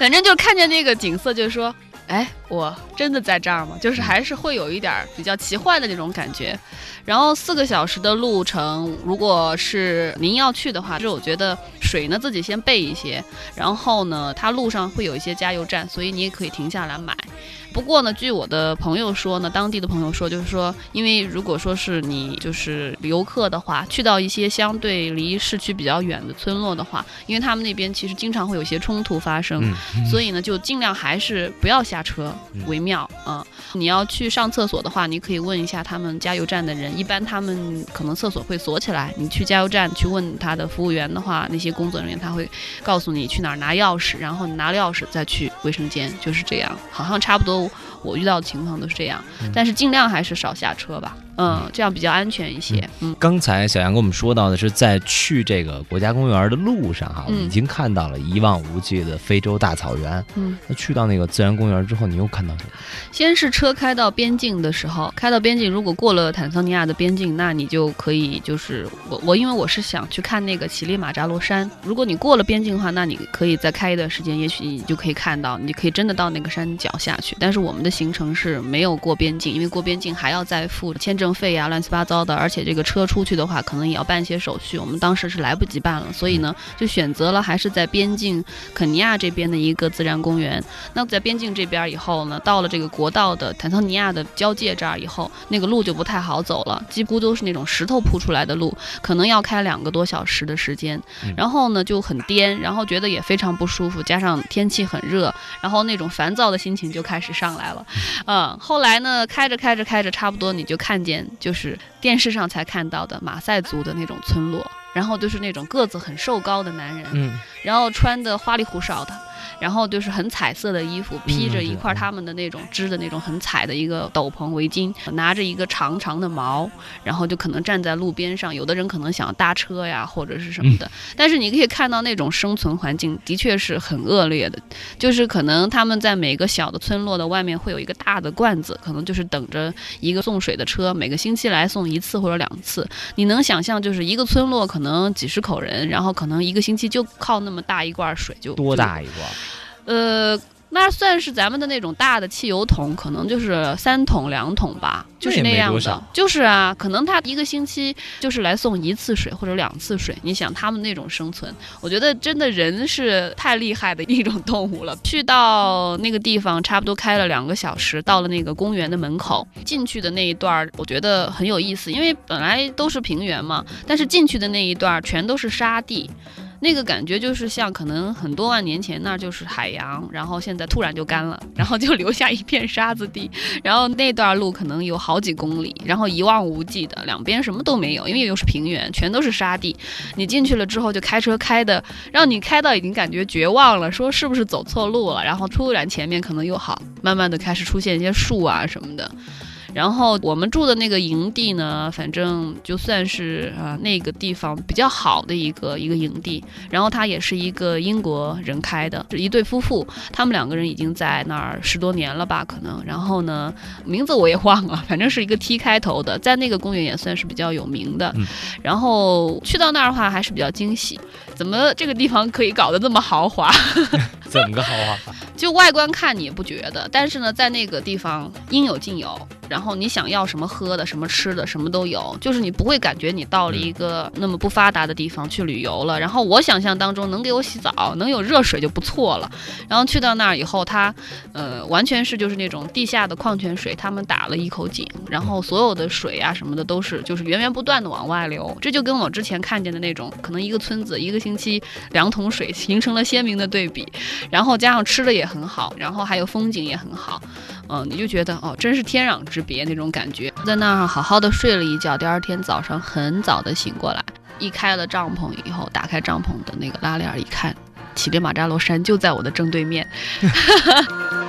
反正就看见那个景色，就是说，哎，我真的在这儿吗？就是还是会有一点比较奇幻的那种感觉。然后四个小时的路程，如果是您要去的话，就是我觉得水呢自己先备一些，然后呢，它路上会有一些加油站，所以你也可以停下来买。不过呢，据我的朋友说呢，当地的朋友说，就是说，因为如果说是你就是游客的话，去到一些相对离市区比较远的村落的话，因为他们那边其实经常会有些冲突发生，所以呢，就尽量还是不要下车为妙啊。你要去上厕所的话，你可以问一下他们加油站的人，一般他们可能厕所会锁起来。你去加油站去问他的服务员的话，那些工作人员他会告诉你去哪儿拿钥匙，然后你拿了钥匙再去卫生间，就是这样，好像差不多。我遇到的情况都是这样，但是尽量还是少下车吧。这样比较安全一些。嗯，刚才小杨跟我们说到的是，在去这个国家公园的路上哈，已经看到了一望无际的非洲大草原。嗯，那去到那个自然公园之后，你又看到什么？先是车开到边境的时候，开到边境，如果过了坦桑尼亚的边境，那你就可以就是我我因为我是想去看那个乞力马扎罗山。如果你过了边境的话，那你可以再开一段时间，也许你就可以看到，你可以真的到那个山脚下去。但是我们的行程是没有过边境，因为过边境还要再付签证。费呀，乱七八糟的，而且这个车出去的话，可能也要办一些手续。我们当时是来不及办了，所以呢，就选择了还是在边境肯尼亚这边的一个自然公园。那在边境这边以后呢，到了这个国道的坦桑尼亚的交界这儿以后，那个路就不太好走了，几乎都是那种石头铺出来的路，可能要开两个多小时的时间。然后呢，就很颠，然后觉得也非常不舒服，加上天气很热，然后那种烦躁的心情就开始上来了。嗯，后来呢，开着开着开着，差不多你就看见。就是电视上才看到的马赛族的那种村落，然后就是那种个子很瘦高的男人，嗯，然后穿的花里胡哨的。然后就是很彩色的衣服，披着一块他们的那种织的那种很彩的一个斗篷围巾，拿着一个长长的矛，然后就可能站在路边上。有的人可能想搭车呀，或者是什么的。但是你可以看到那种生存环境的确是很恶劣的，就是可能他们在每个小的村落的外面会有一个大的罐子，可能就是等着一个送水的车，每个星期来送一次或者两次。你能想象，就是一个村落可能几十口人，然后可能一个星期就靠那么大一罐水，就多大一罐？呃，那算是咱们的那种大的汽油桶，可能就是三桶两桶吧，就是那样的。就是啊，可能他一个星期就是来送一次水或者两次水。你想他们那种生存，我觉得真的人是太厉害的一种动物了。去到那个地方，差不多开了两个小时，到了那个公园的门口，进去的那一段我觉得很有意思，因为本来都是平原嘛，但是进去的那一段全都是沙地。那个感觉就是像可能很多万年前那就是海洋，然后现在突然就干了，然后就留下一片沙子地，然后那段路可能有好几公里，然后一望无际的，两边什么都没有，因为又是平原，全都是沙地。你进去了之后就开车开的，让你开到已经感觉绝望了，说是不是走错路了？然后突然前面可能又好，慢慢的开始出现一些树啊什么的。然后我们住的那个营地呢，反正就算是啊那个地方比较好的一个一个营地。然后他也是一个英国人开的，是一对夫妇，他们两个人已经在那儿十多年了吧，可能。然后呢，名字我也忘了，反正是一个 T 开头的，在那个公园也算是比较有名的。然后去到那儿的话，还是比较惊喜，怎么这个地方可以搞得这么豪华？怎么个豪华法？就外观看你也不觉得，但是呢，在那个地方应有尽有。然后你想要什么喝的、什么吃的，什么都有，就是你不会感觉你到了一个那么不发达的地方去旅游了。然后我想象当中能给我洗澡、能有热水就不错了。然后去到那儿以后，它，呃，完全是就是那种地下的矿泉水，他们打了一口井，然后所有的水啊什么的都是就是源源不断的往外流。这就跟我之前看见的那种，可能一个村子一个星期两桶水形成了鲜明的对比。然后加上吃的也很好，然后还有风景也很好，嗯，你就觉得哦，真是天壤之。别那种感觉，在那儿好好的睡了一觉，第二天早上很早的醒过来，一开了帐篷以后，打开帐篷的那个拉链一看，乞力马扎罗山就在我的正对面。